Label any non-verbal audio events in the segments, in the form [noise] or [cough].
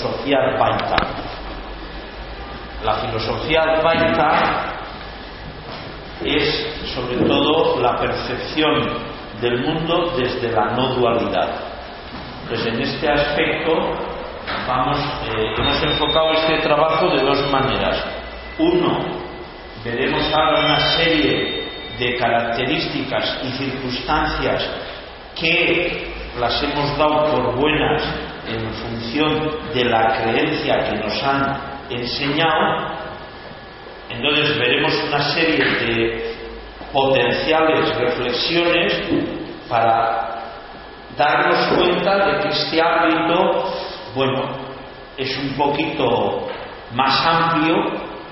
Filosofía Advaita. La filosofía Advaita es sobre todo la percepción del mundo desde la no dualidad. Pues en este aspecto eh, hemos enfocado este trabajo de dos maneras. Uno, veremos ahora una serie de características y circunstancias que las hemos dado por buenas en función de la creencia que nos han enseñado, entonces veremos una serie de potenciales reflexiones para darnos cuenta de que este ámbito, bueno, es un poquito más amplio,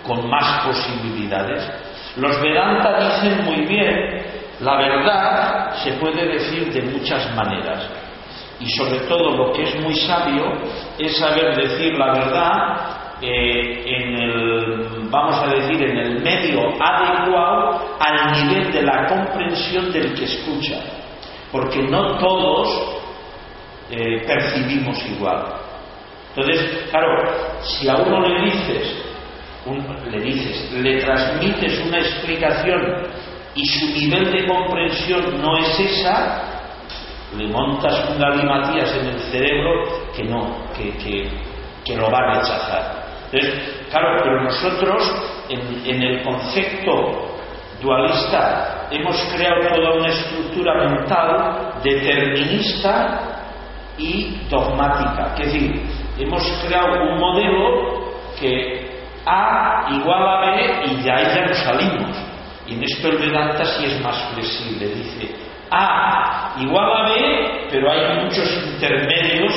con más posibilidades. Los Vedanta dicen muy bien, la verdad se puede decir de muchas maneras y sobre todo lo que es muy sabio es saber decir la verdad eh, en el, vamos a decir, en el medio adecuado al nivel de la comprensión del que escucha, porque no todos eh, percibimos igual. Entonces, claro, si a uno le dices, le dices, le transmites una explicación y su nivel de comprensión no es esa, le montas un galimatías en el cerebro que no, que, que, lo va a rechazar. Entonces, claro, pero nosotros en, en, el concepto dualista hemos creado toda una estructura mental determinista y dogmática. Es decir, hemos creado un modelo que A igual a B y ya ahí ya no salimos. Y en esto el Vedanta sí es más flexible. Dice, a igual a B, pero hay muchos intermedios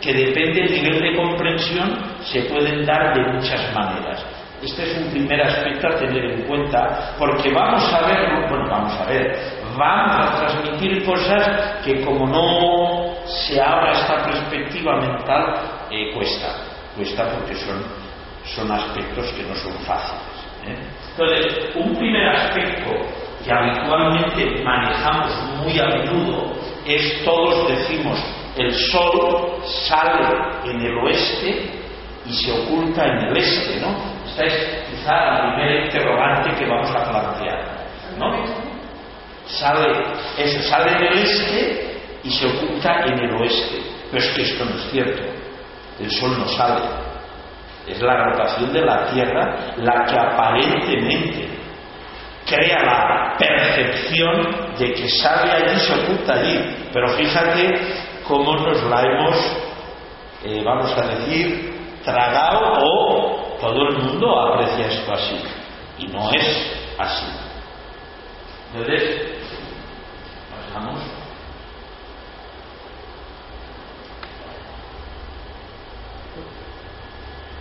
que depende del nivel de comprensión se pueden dar de muchas maneras. Este es un primer aspecto a tener en cuenta, porque vamos a ver, bueno, vamos a ver, vamos a transmitir cosas que como no se abra esta perspectiva mental, eh, cuesta, cuesta porque son, son aspectos que no son fáciles. ¿eh? Entonces, un primer aspecto que habitualmente manejamos muy a menudo es todos decimos el sol sale en el oeste y se oculta en el este, ¿no? Esta es quizá la primera interrogante que vamos a plantear, ¿no? Sale, eso sale en el este y se oculta en el oeste. Pero es que esto no es cierto. El sol no sale. Es la rotación de la Tierra la que aparentemente crea la percepción de que sale allí, se oculta allí. Pero fíjate cómo nos la hemos, eh, vamos a decir, tragado o todo el mundo aprecia esto así. Y no es así. Entonces, pasamos.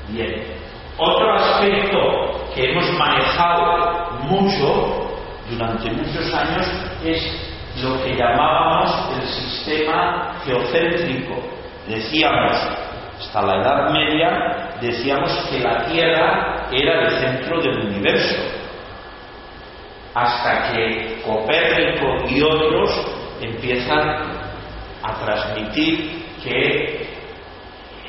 Bien. Hemos manejado mucho durante muchos años es lo que llamábamos el sistema geocéntrico. Decíamos, hasta la Edad Media, decíamos que la Tierra era el centro del universo, hasta que Copérnico y otros empiezan a transmitir que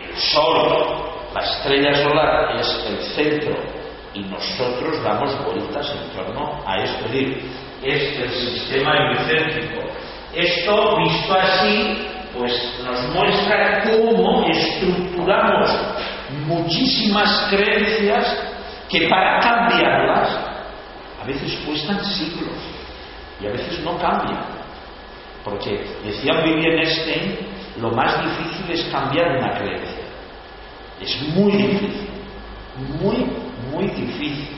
el Sol, la estrella solar, es el centro y nosotros damos vueltas en torno a esto. Es decir, es el sistema heliocéntrico. Esto, visto así, pues nos muestra cómo estructuramos muchísimas creencias que para cambiarlas a veces cuestan siglos y a veces no cambian. Porque decía Vivian Stein, lo más difícil es cambiar una creencia. Es muy difícil, muy, muy difícil.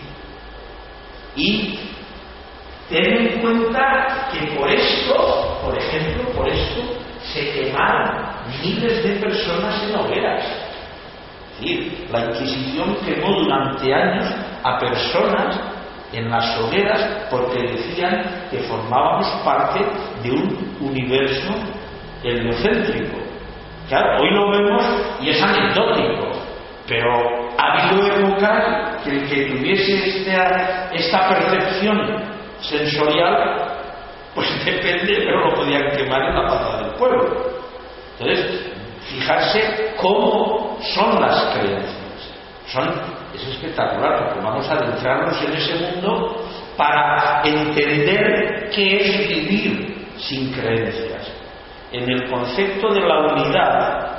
Y ten en cuenta que por esto, por ejemplo, por esto, se quemaron miles de personas en hogueras. Es decir, la Inquisición quemó durante años a personas en las hogueras porque decían que formábamos parte de un universo heliocéntrico. Claro, hoy lo vemos y es anecdótico, pero ha habido que el que tuviese esta, esta percepción sensorial, pues [laughs] depende, pero lo podían quemar en la plaza del pueblo. Entonces, fijarse cómo son las creencias. Son, es espectacular, porque vamos a adentrarnos en ese mundo para entender qué es vivir sin creencias. En el concepto de la unidad,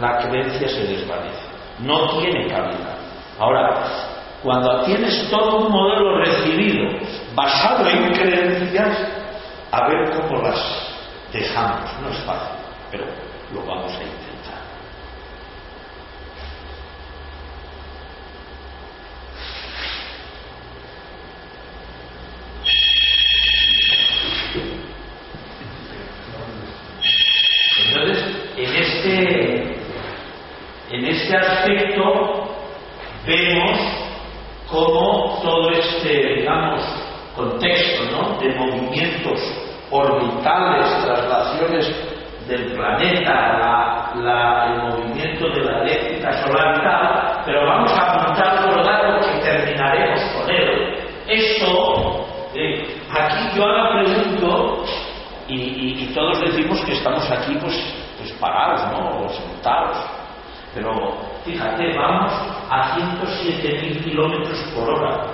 la creencia se desvanece, no tiene cabida. Ahora, cuando tienes todo un modelo recibido basado en creencias, a ver cómo las dejamos. No es fácil, pero lo vamos a intentar. Entonces, en este, en este aspecto vemos cómo todo este, digamos, contexto ¿no? de movimientos orbitales, traslaciones del planeta, el movimiento de la eléctrica solar y tal, pero vamos a apuntar por datos que terminaremos con él. Esto, eh, aquí yo ahora pregunto, y, todos decimos que estamos aquí pues, pues parados, ¿no? O sentados. Pero fíjate, vamos a 107.000 kilómetros por hora.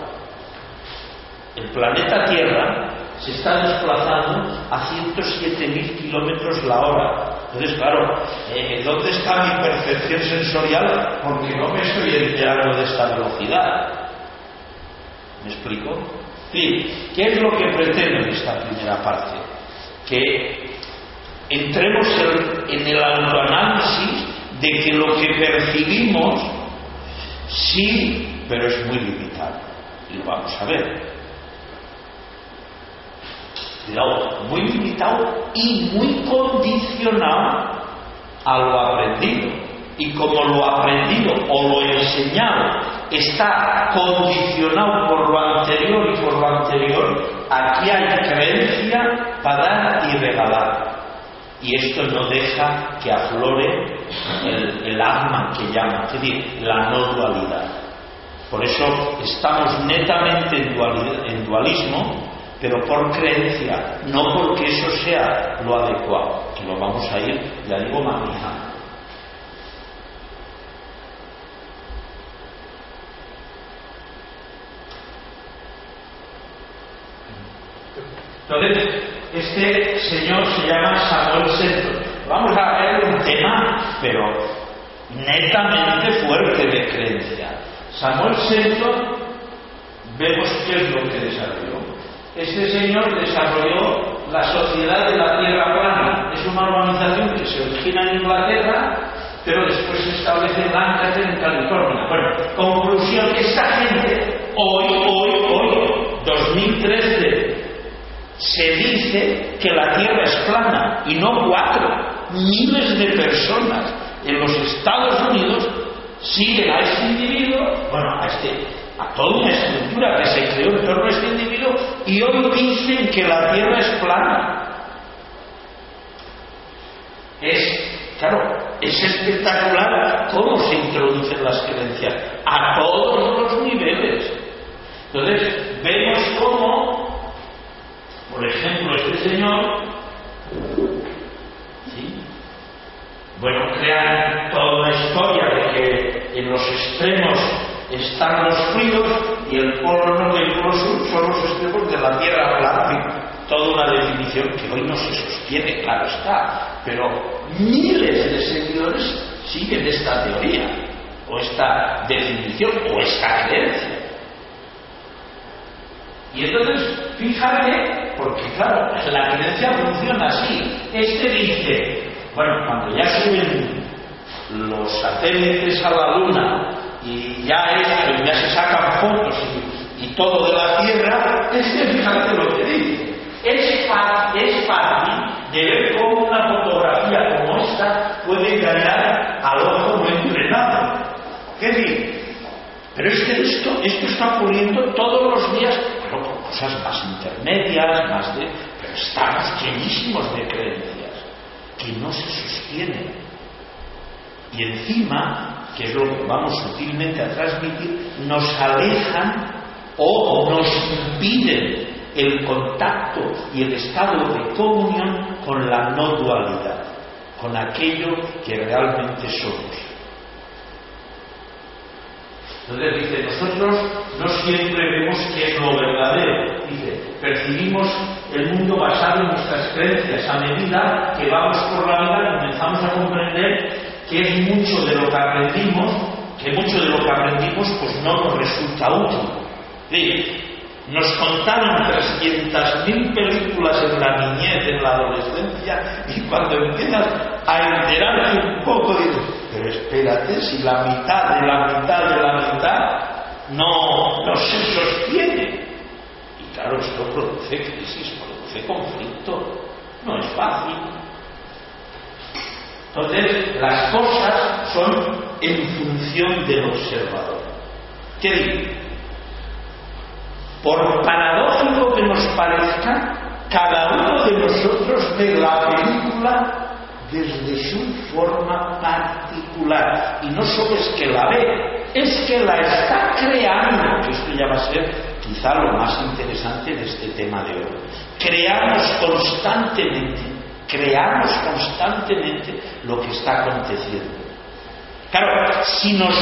El planeta Tierra se está desplazando a 107.000 kilómetros la hora. Entonces, claro, eh, ¿dónde está mi percepción sensorial? Porque no me estoy enterando de esta velocidad. ¿Me explico? Sí, ¿qué es lo que pretendo en esta primera parte? Que entremos en el autoanálisis de que lo que percibimos sí, pero es muy limitado. Y lo vamos a ver muy limitado y muy condicionado a lo aprendido. Y como lo aprendido o lo enseñado está condicionado por lo anterior y por lo anterior, aquí hay creencia para dar y regalar. Y esto no deja que aflore el, el alma que llama, es decir, la no dualidad. Por eso estamos netamente en dualismo pero por creencia, no porque eso sea lo adecuado, que lo vamos a ir, ya digo, manejando. Entonces, este señor se llama Samuel Senton. Vamos a ver un tema, pero netamente fuerte de creencia. Samuel Senton, vemos qué es lo que desarrolló este señor desarrolló la sociedad de la Tierra plana. Es una organización que se origina en Inglaterra, pero después se establece en Lancaster, en California. Bueno, conclusión, esta gente, hoy, hoy, hoy, 2013, se dice que la Tierra es plana y no cuatro. Miles de personas en los Estados Unidos siguen a este individuo, bueno, a este a toda una estructura que se creó en torno a este individuo y hoy dicen que la Tierra es plana. Es, claro, es espectacular cómo se introducen las creencias a todos los niveles. Entonces, vemos cómo, por ejemplo, este señor, ¿sí? bueno, crean toda una historia de que en los extremos están los fríos y el polo norte y el polo sur son los extremos de la Tierra plana. Toda una definición que hoy no se sostiene, claro está, pero miles de seguidores siguen esta teoría, o esta definición, o esta creencia. Y entonces, fíjate, porque claro, la creencia funciona así. Este dice, bueno, cuando ya suben los satélites a la Luna y ya es, ya se sacan fotos y, todo de la Tierra, es que fíjate lo que dice. Es, es fácil de ver cómo una fotografía como esta puede engañar ¿Qué decir? Pero es que esto, esto está ocurriendo todos los días, cosas más intermedias, más de. Pero estamos llenísimos de creencias que no se sostienen. Y encima, que es lo que vamos sutilmente a transmitir, nos alejan o nos impiden el contacto y el estado de comunión con la no dualidad, con aquello que realmente somos. Entonces dice, nosotros no siempre vemos qué es lo verdadero. Dice, percibimos el mundo basado en nuestras creencias. A medida que vamos por la vida comenzamos a comprender que es mucho de lo que aprendimos, que mucho de lo que aprendimos pues no nos resulta útil. Dice, nos contaron 300.000 películas en la niñez, en la adolescencia, y cuando empiezas a enterarte un poco, dices, pero espérate, si la mitad de la mitad de la mitad no, no se sostiene. Y claro, esto produce crisis, produce conflicto, no es fácil. Entonces, las cosas son en función del observador. ¿Qué digo? Por paradójico que nos parezca, cada uno de nosotros ve la película desde su forma particular. Y no solo es que la ve, es que la está creando. Esto ya va a ser quizá lo más interesante de este tema de hoy. Creamos constantemente, creamos constantemente lo que está aconteciendo. Claro, si nos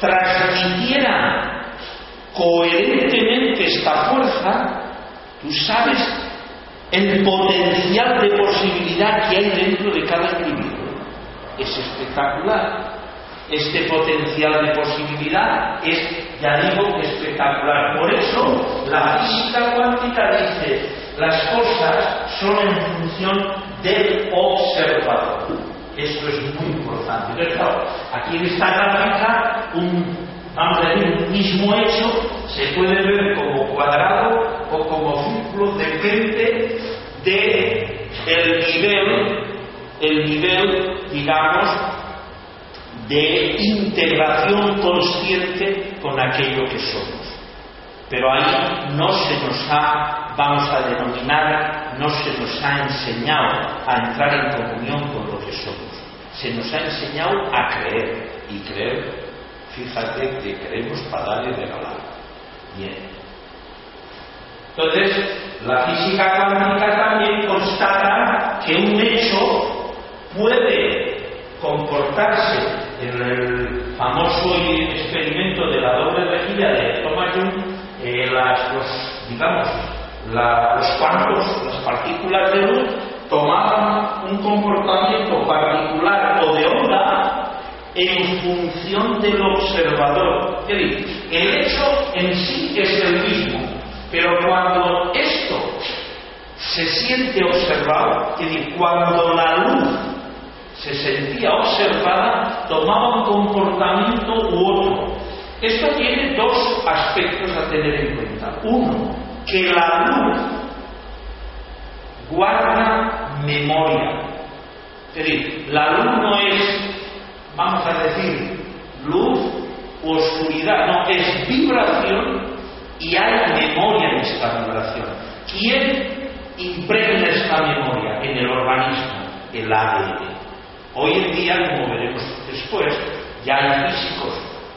transmitieran coherentemente esta fuerza, tú sabes el potencial de posibilidad que hay dentro de cada individuo. Es espectacular. Este potencial de posibilidad es, ya digo, espectacular. Por eso la física cuántica dice, las cosas son en función del observador. Esto es muy importante. aquí en esta gráfica un vamos a un mismo hecho se puede ver como cuadrado o como círculo, depende de el nivel, el nivel, digamos, de integración consciente con aquello que somos. Pero ahí no se nos ha, vamos a denominar, no se nos ha enseñado a entrar en comunión con lo que somos. Se nos ha enseñado a creer y creer Fíjate que queremos pagar y regalar. Bien. Entonces, la física cuántica también constata que un hecho puede comportarse en el famoso experimento de la doble rejilla de Thomas Young, eh, los, digamos, los cuantos, las partículas de luz, tomaban un comportamiento particular o de onda en función del observador. Es decir, el hecho en sí es el mismo, pero cuando esto se siente observado, es decir, cuando la luz se sentía observada, tomaba un comportamiento u otro. Esto tiene dos aspectos a tener en cuenta. Uno, que la luz guarda memoria. Es decir, la luz no es vamos a decir, luz oscuridad, no, es vibración y hay memoria en esta vibración. ¿Quién impregna esta memoria en el organismo? El ADN. Hoy en día, como veremos después, ya hay físicos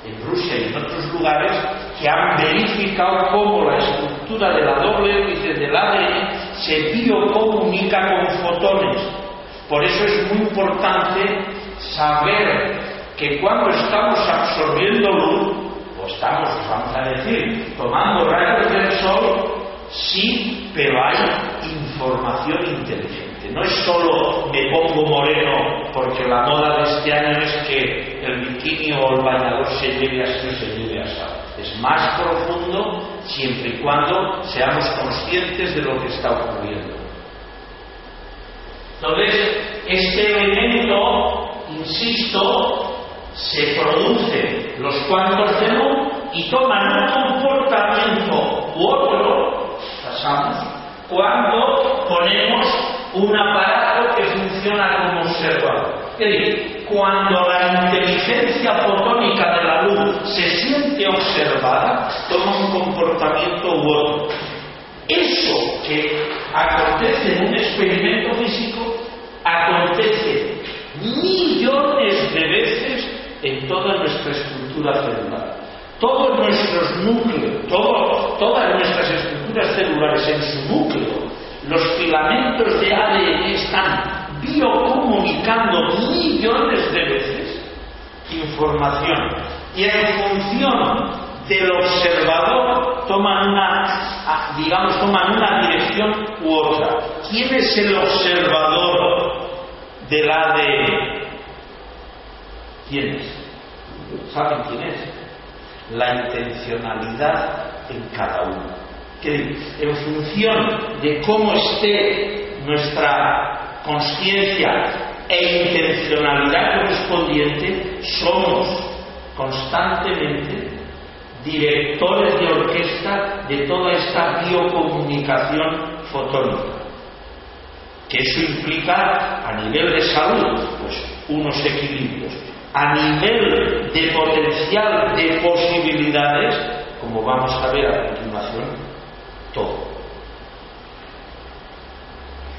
en Rusia y en otros lugares que han verificado cómo la estructura de la doble hélice del ADN se biocomunica con fotones. Por eso es muy importante saber que cuando estamos absorbiendo luz, o estamos, vamos a decir, tomando rayos del sol, sí, pero hay información inteligente. No es solo me pongo moreno porque la moda de este año es que el bikini o el bañador se lleve así o se lleve así. Es más profundo siempre y cuando seamos conscientes de lo que está ocurriendo. Entonces, este elemento insisto, se producen los cuantos de luz y toman un comportamiento u otro, pasamos, cuando ponemos un aparato que funciona como observador. Es decir, cuando la inteligencia fotónica de la luz se siente observada, toma un comportamiento u otro. Eso que acontece en un experimento físico acontece millones de veces en toda nuestra estructura celular. Todos nuestros núcleos, todas nuestras estructuras celulares en su núcleo, los filamentos de ADN están biocomunicando millones de veces información y en función del observador toman una, digamos, toman una dirección u otra. ¿Quién es el observador del ADN? ¿Quién es? ¿Saben quién es? La intencionalidad en cada uno. Que en función de cómo esté nuestra conciencia e intencionalidad correspondiente, somos constantemente directores de orquesta de toda esta biocomunicación fotónica. Que eso implica a nivel de salud, pues unos equilibrios. A nivel de potencial de posibilidades, como vamos a ver a continuación, todo.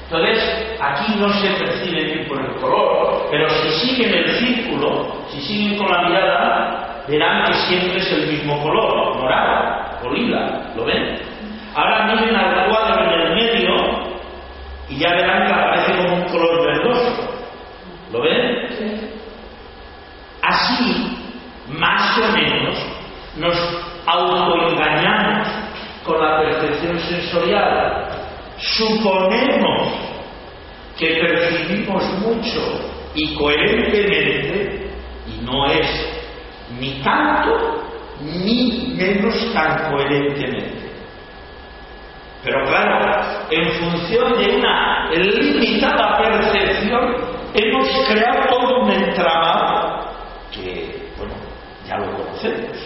Entonces, aquí no se percibe bien por el color, pero si siguen el círculo, si siguen con la mirada, verán que siempre es el mismo color, morado o ¿lo ven? Ahora miren al cuadro en el medio y ya verán que aparece como un color verdoso, ¿lo ven? Así, más o menos, nos autoengañamos con la percepción sensorial suponemos que percibimos mucho y coherentemente y no es ni tanto ni menos tan coherentemente. Pero claro, en función de una limitada percepción, hemos creado todo un entramado que, bueno, ya lo conocemos.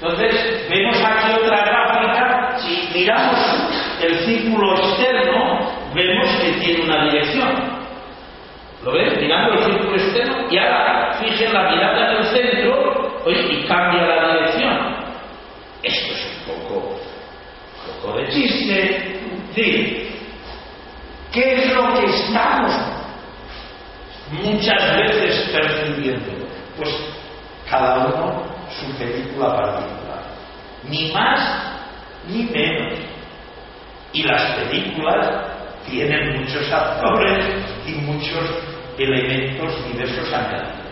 Entonces, vemos aquí otra gráfica, si miramos el círculo externo, vemos que tiene una dirección. ¿Lo ves? Mirando el círculo externo y ahora fijen la mirada en el centro y cambia la dirección. Esto es un poco, un poco de chiste. ¿Qué es lo que estamos muchas veces percibiendo? Pues cada uno su película particular. Ni más ni menos. Y las películas tienen muchos actores y muchos elementos diversos añadidos.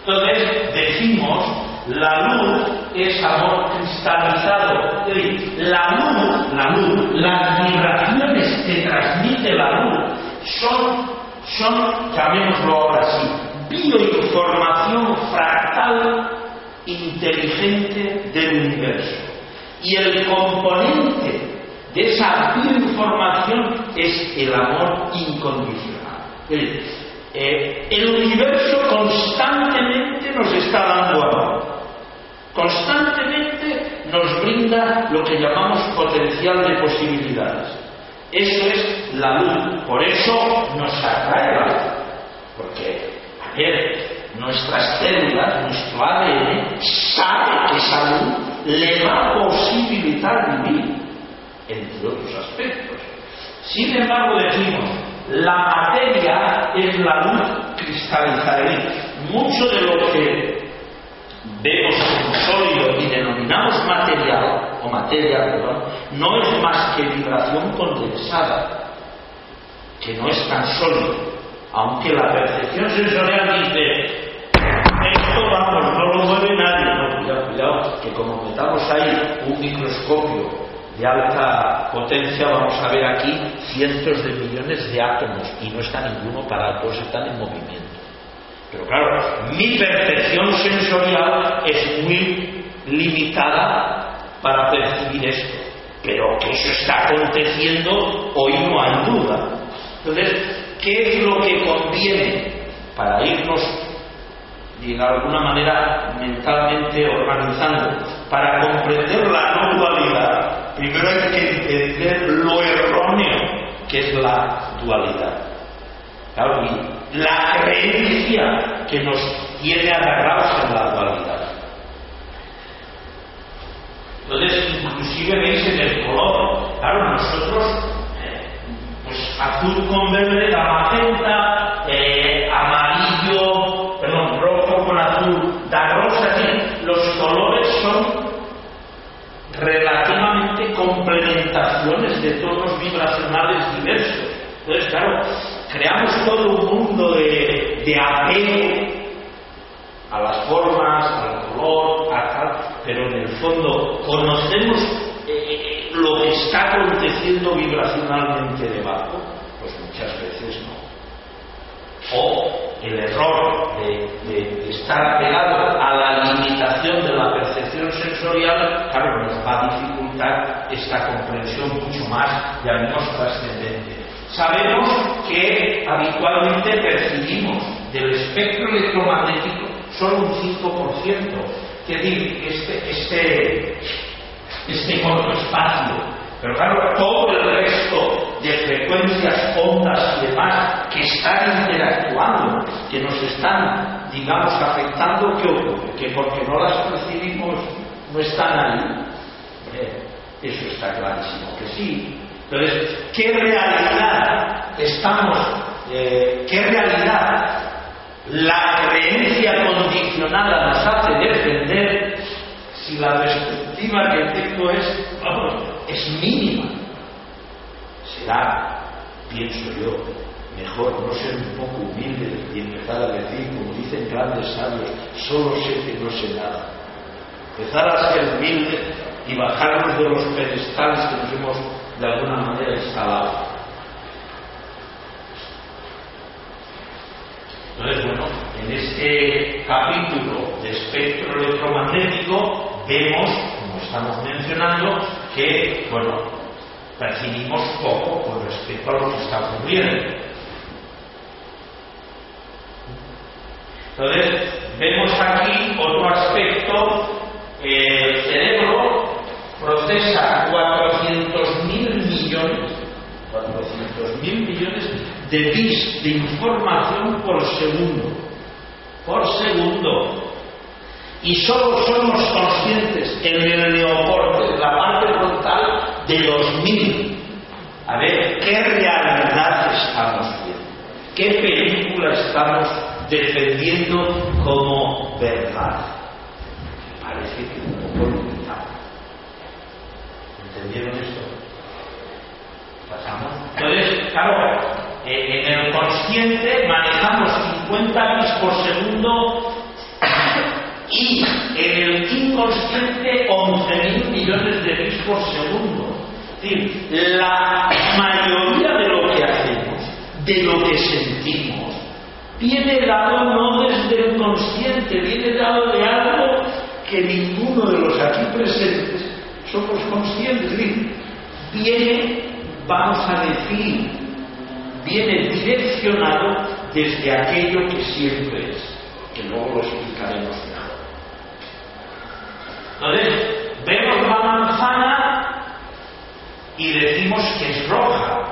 Entonces decimos, la luz es amor cristalizado. La luz, la luz, las vibraciones que transmite la luz son, son llamémoslo ahora así, bioinformación fractal inteligente del universo. Y el componente de esa bioinformación es el amor incondicional. Eh, el universo constantemente nos está dando amor. Constantemente nos brinda lo que llamamos potencial de posibilidades. Eso es la luz. Por eso nos atrae la luz. Porque, a ver, nuestras células, nuestro ADN, sabe que esa luz le va a posibilitar vivir entre otros aspectos. Sin embargo, decimos, la materia es la luz cristalizada. Mucho de lo que vemos como sólido y denominamos material, o materia, perdón, no es más que vibración condensada, que no es tan sólido. Aunque la percepción sensorial dice, esto vamos, no lo mueve nadie, no, cuidado, cuidado, que como metamos ahí un microscopio de alta potencia, vamos a ver aquí cientos de millones de átomos y no está ninguno parado, todos están en movimiento. Pero claro, mi percepción sensorial es muy limitada para percibir esto, pero que eso está aconteciendo hoy no hay duda. Entonces, ¿qué es lo que conviene para irnos de alguna manera mentalmente organizando para comprender la no dualidad? Primero hay que entender lo erróneo que es la dualidad. La creencia que nos tiene agarrados en la dualidad. Entonces, inclusive veis en el color, claro, nosotros, eh, pues azul con verde da magenta, eh, amarillo, perdón, rojo con azul da rosa, los colores son relativamente complementaciones de tonos vibracionales diversos. Entonces, claro, creamos todo un mundo de, de apego a las formas, al color, a tal, pero en el fondo conocemos eh, eh, lo que está aconteciendo vibracionalmente debajo, pues muchas veces no. O el error de, estar pegado a la limitación de la percepción sensorial, claro, nos va a dificultar esta comprensión mucho más, ya menos trascendente. Sabemos que habitualmente percibimos del espectro electromagnético solo un 5%. Es decir, este, este, este corto espacio. Pero claro, todo el resto de frecuencias, ondas y demás que están interactuando, que nos están, digamos, afectando, ¿qué ocurre? Que porque no las percibimos, no están ahí. Eso está clarísimo que sí. Entonces, ¿qué realidad estamos, eh, qué realidad la creencia condicionada nos hace defender si la perspectiva que tengo es, es mínima. Será, pienso yo, mejor no ser un poco humilde y empezar a decir, como dicen grandes sabios, solo sé que no sé nada. Empezar a ser humilde y bajarnos de los pedestales que nos hemos de alguna manera instalado. Entonces, bueno, en este capítulo de espectro electromagnético vemos, como estamos mencionando, que, bueno, percibimos poco con respecto a lo que está ocurriendo. Entonces, vemos aquí otro aspecto, el cerebro procesa 400.000 millones, 400.000 millones de bits de información por segundo. Por segundo. Y solo somos conscientes en el neocorte, la parte frontal, de los mil. A ver, ¿qué realidad estamos viendo? ¿Qué película estamos defendiendo como verdad? Parece que un poco limitado. ¿Entendieron esto? Pasamos. Entonces, claro, eh, en el consciente manejamos 50 bits por segundo y en el inconsciente 11.000 millones de bits por segundo. Es decir, la mayoría de lo que hacemos, de lo que sentimos, viene dado no desde el consciente, viene dado de algo que ninguno de los aquí presentes somos conscientes. Es viene, vamos a decir, viene direccionado desde aquello que siempre es, que luego lo explicaremos mejor. Entonces, vemos la manzana y decimos que es roja,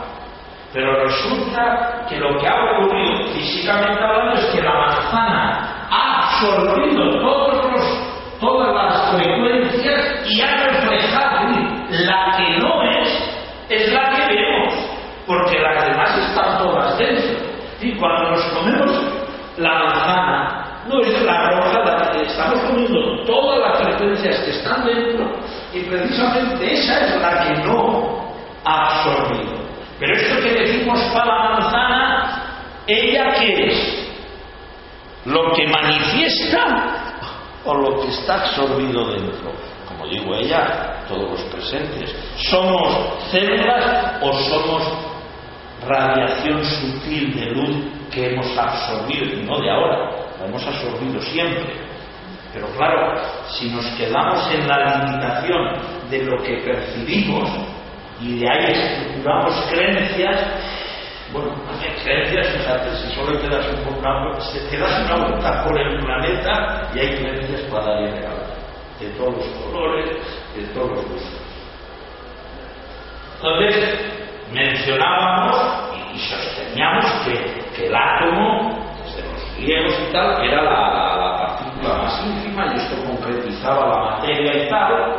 pero resulta que lo que ha ocurrido físicamente hablando es que la manzana ha absorbido todos los, todas las frecuencias y ha reflejado la que no es, es la que vemos porque las demás. Y cuando nos comemos la manzana, no es la roja estamos comiendo todas las frecuencias que están dentro, y precisamente esa es la que no ha absorbido. Pero esto que decimos para la manzana, ¿ella qué es? ¿Lo que manifiesta o lo que está absorbido dentro? Como digo ella, todos los presentes. ¿Somos células o somos radiación sutil de luz que hemos absorbido, y no de ahora, la hemos absorbido siempre. Pero claro, si nos quedamos en la limitación de lo que percibimos y de ahí estructuramos creencias, bueno, creencias, fíjate, si solo te das un poco, te das una vuelta por el planeta y hay creencias para dar de todos los colores, de todos los gustos. Entonces, mencionábamos y sosteníamos que, el átomo, desde los griegos y tal, era la, partícula más ínfima y esto concretizaba la materia y tal.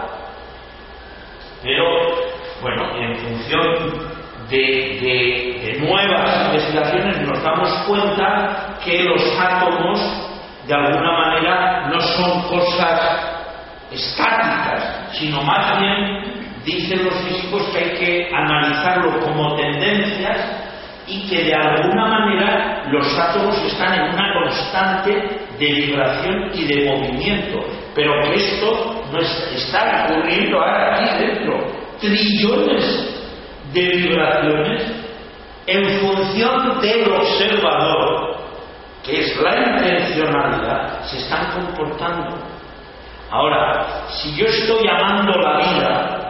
Pero, bueno, en función de, nuevas investigaciones nos damos cuenta que los átomos, de alguna manera, no son cosas estáticas, sino más bien, dicen los físicos, que hay que analizarlo como tendencias y que de alguna manera los átomos están en una constante de vibración y de movimiento, pero que esto no está ocurriendo ahora aquí dentro. Trillones de vibraciones en función del observador, que es la intencionalidad, se están comportando. Ahora, si yo estoy amando la vida,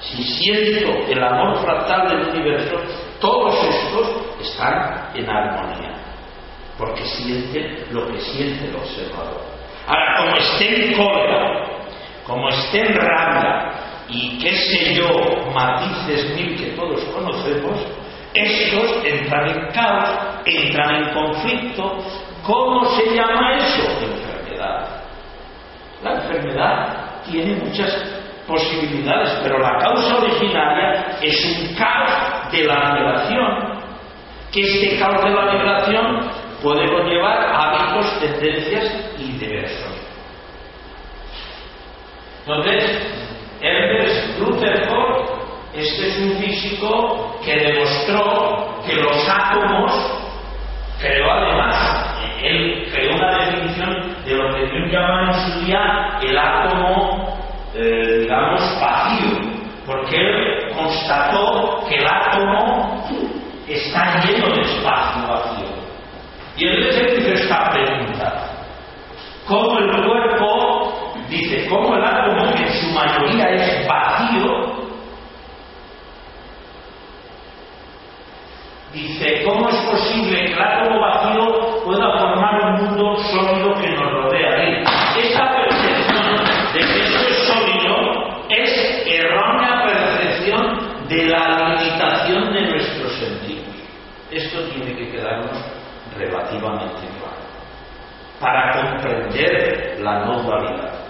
si siento el amor fractal del universo, todos estos están en armonía, porque sienten lo que siente el observador. Ahora, como estén en cólera, como estén en rabia, y qué sé yo, matices mil que todos conocemos, estos entran en caos, entran en conflicto. ¿Cómo se llama eso? Enfermedad. La enfermedad tiene muchas posibilidades, pero la causa originaria es un caos de la migración, que este caos de la migración puede conllevar hábitos, tendencias y diversos. Entonces, Herbert Rutherford, este es un físico que demostró que los átomos, creó además, él creó una definición de lo que Jung llama en su el átomo, eh, digamos, vacío, porque él constató que el átomo está lleno de espacio vacío. Y él hizo esta pregunta, ¿cómo el cuerpo dice, ¿cómo el átomo que en su mayoría es vacío? Dice, ¿cómo es posible que el átomo vacío pueda formar un mundo sólido que nos rodea? Esta percepción de que esto es sólido es errónea percepción de la limitación de nuestros sentidos. Esto tiene que quedarnos para comprender la no dualidad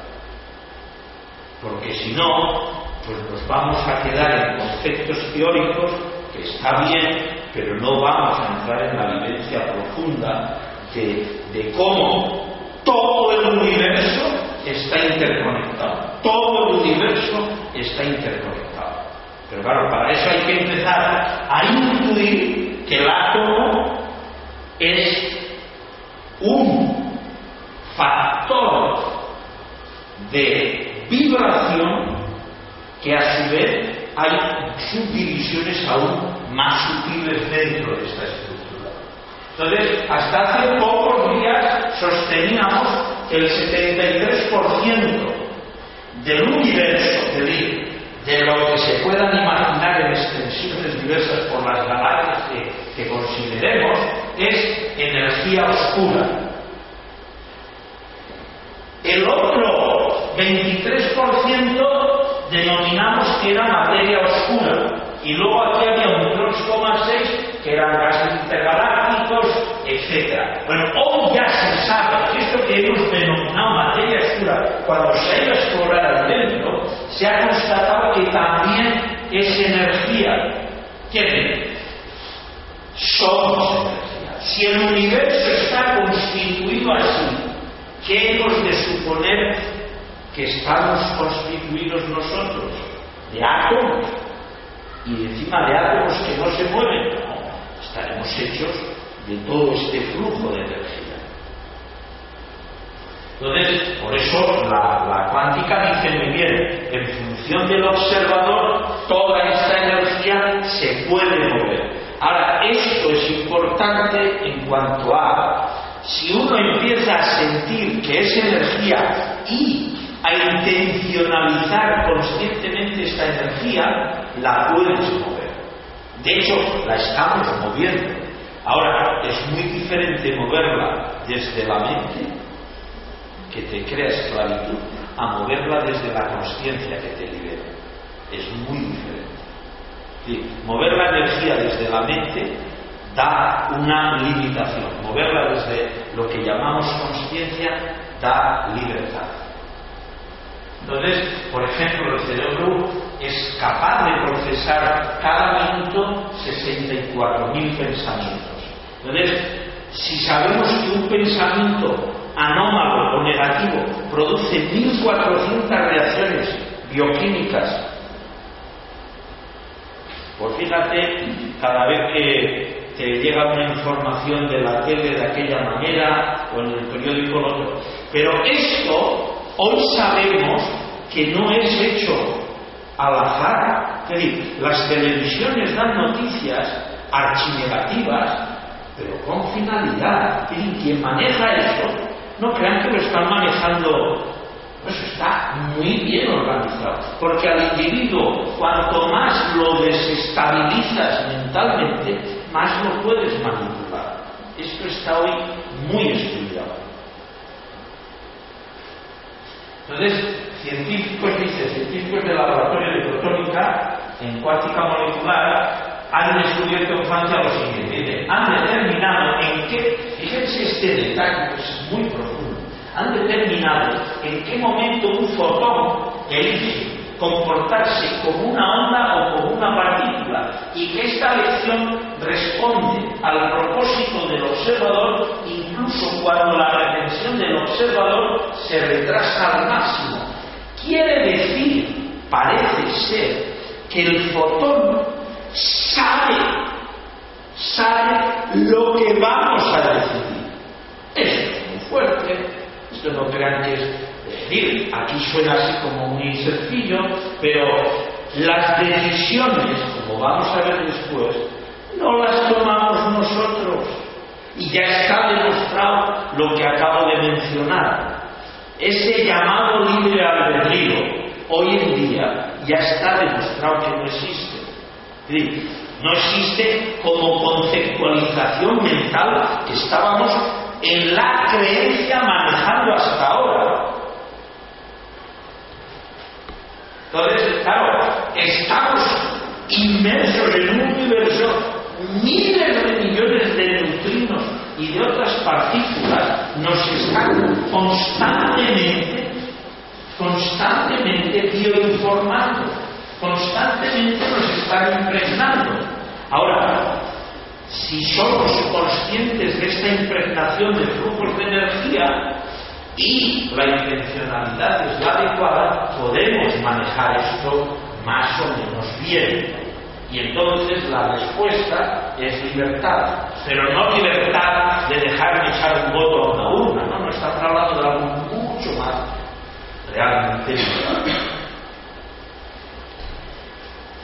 porque si no, pues nos vamos a quedar en conceptos teóricos, que está bien, pero no vamos a entrar en la vivencia profunda de, cómo todo el universo está interconectado. Todo el universo está interconectado. Pero claro, para eso hay que empezar a intuir que el átomo es un factor de vibración que a su vez hay subdivisiones aún más sutiles dentro de esta estructura. Entonces, hasta hace pocos días sosteníamos que el 73% del universo, de, de lo que se puedan imaginar en extensiones diversas por las galaxias que, que consideremos, es energía oscura. El otro 23% denominamos que era materia oscura. Y luego aquí había un 2,6 que eran gases intergalácticos, etc. Bueno, hoy ya se sabe que esto que hemos denominado materia oscura, cuando se ha ido a explorar adentro, se ha constatado que también es energía. ¿Qué Somos energía. Si el universo está constituido así, ¿qué hemos de suponer que estamos constituidos nosotros de átomos y encima de átomos que no se mueven, no, estaremos hechos de todo este flujo de energía. Entonces, por eso la, la cuántica dice muy bien, en función del observador, toda esta energía se puede mover. Ahora, esto es importante en cuanto a si uno empieza a sentir que es energía y a intencionalizar conscientemente esta energía, la puedes mover. De hecho, la estamos moviendo. Ahora, es muy diferente moverla desde la mente, que te crea esclavitud, a moverla desde la conciencia que te libera. Es muy diferente. mover la energía desde la mente da una limitación. Moverla desde lo que llamamos conciencia da libertad. Entonces, por ejemplo, el cerebro es capaz de procesar cada minuto 64.000 pensamientos. Entonces, si sabemos que un pensamiento anómalo o negativo produce 1.400 reacciones bioquímicas, pues fíjate, cada vez que te llega una información de la tele de aquella manera o en el periódico otro. Pero esto hoy sabemos que no es hecho al azar. Es decir, las televisiones dan noticias archinegativas, pero con finalidad. Y quien maneja eso, no crean que lo están manejando pues está muy bien organizado, porque al individuo, cuanto más lo desestabilizas mentalmente, más lo puedes manipular. Esto está hoy muy estudiado. Entonces, científicos, dice, científicos del laboratorio de protónica en cuántica molecular han descubierto en Francia lo siguiente, han determinado en qué, fíjense este detalle, que es muy profundo, han determinado en qué momento un fotón elige comportarse como una onda o como una partícula y que esta lección responde al propósito del observador incluso cuando la retención del observador se retrasa al máximo. Quiere decir, parece ser, que el fotón sabe, sabe lo que vamos a decidir. Esto es muy fuerte, esto no crean que es decir, aquí suena así como muy sencillo, pero las decisiones, como vamos a ver después, no las tomamos nosotros. Y ya está demostrado lo que acabo de mencionar. Ese llamado libre albedrío, hoy en día, ya está demostrado que no existe. no existe como conceptualización mental que estábamos en la creencia manejando hasta ahora. Entonces, claro, estamos inmersos en un universo, miles de millones de neutrinos y de otras partículas nos están constantemente, constantemente bioinformando, constantemente nos están impregnando. Ahora, si somos conscientes de esta impregnación de flujos de energía, y la intencionalidad es la adecuada, podemos manejar esto más o menos bien. Y entonces la respuesta es libertad, pero no libertad de dejar de echar un voto a una urna, no, no estamos hablando de algo mucho más realmente liberal.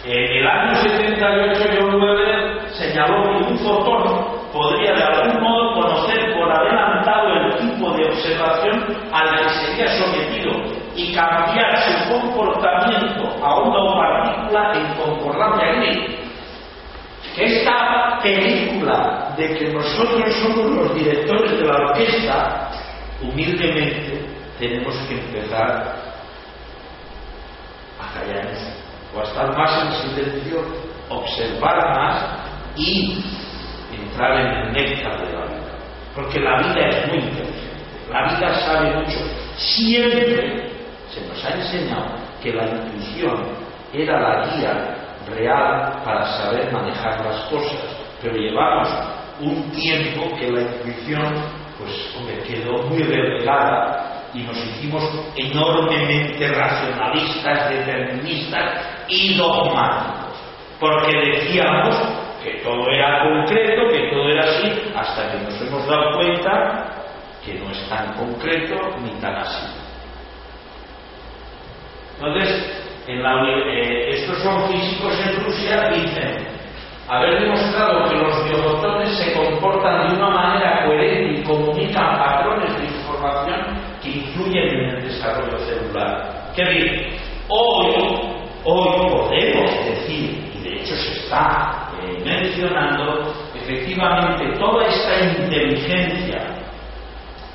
En el año 78 John Weber señaló que un fotón podría de algún modo conocer por adelantado el tipo de observación al que sería sometido y cambiar su comportamiento a o partícula en. Esta película de que nosotros somos los directores de la orquesta, humildemente tenemos que empezar a callarnos o a estar más en silencio, observar más y entrar en el néctar de la vida. Porque la vida es muy inteligente. La vida sabe mucho. Siempre se nos ha enseñado que la intuición era la guía real para saber manejar las cosas. Pero llevamos un tiempo que la intuición pues quedó muy revelada y nos hicimos enormemente racionalistas, deterministas y dogmáticos. Porque decíamos que todo era concreto, que todo era así, hasta que nos hemos dado cuenta que no es tan concreto ni tan así. Entonces, eh, estos son físicos en Rusia, dicen haber demostrado que los biofotones se comportan de una manera coherente y comunican patrones de información que influyen en el desarrollo celular. ¿Qué decir? Hoy, hoy podemos decir, y de hecho se está mencionando, efectivamente toda esta inteligencia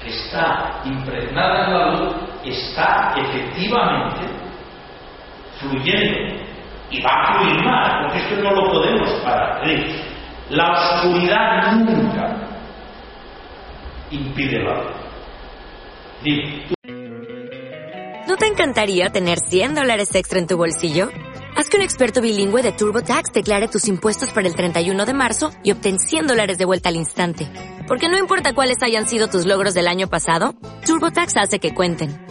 que está impregnada en la luz está efectivamente fluyendo y va a fluir más, porque esto no lo podemos parar. La oscuridad nunca impide la luz. ¿No te encantaría tener 100 dólares extra en tu bolsillo? Haz que un experto bilingüe de TurboTax declare tus impuestos para el 31 de marzo y obtén 100 dólares de vuelta al instante. Porque no importa cuáles hayan sido tus logros del año pasado, TurboTax hace que cuenten.